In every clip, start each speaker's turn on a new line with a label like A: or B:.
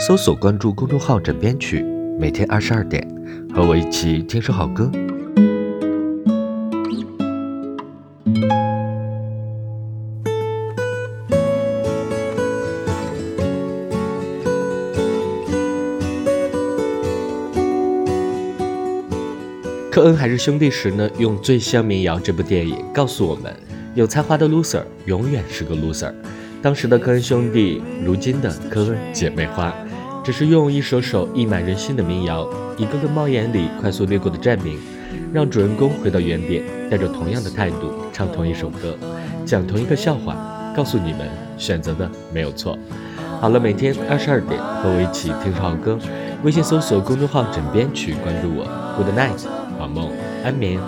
A: 搜索关注公众号“枕边曲”，每天二十二点，和我一起听首好歌。科恩还是兄弟时呢，用《最像民谣》这部电影告诉我们，有才华的 loser 永远是个 loser。当时的科恩兄弟，如今的科恩姐妹花，只是用一首首溢满人心的民谣，一个个猫眼里快速掠过的站名，让主人公回到原点，带着同样的态度唱同一首歌，讲同一个笑话，告诉你们选择的没有错。好了，每天二十二点和我一起听首好歌，微信搜索公众号“枕边曲”，关注我。Good night。好梦，安眠。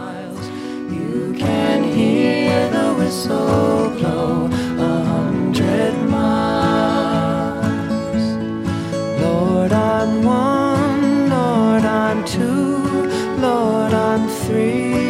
A: You.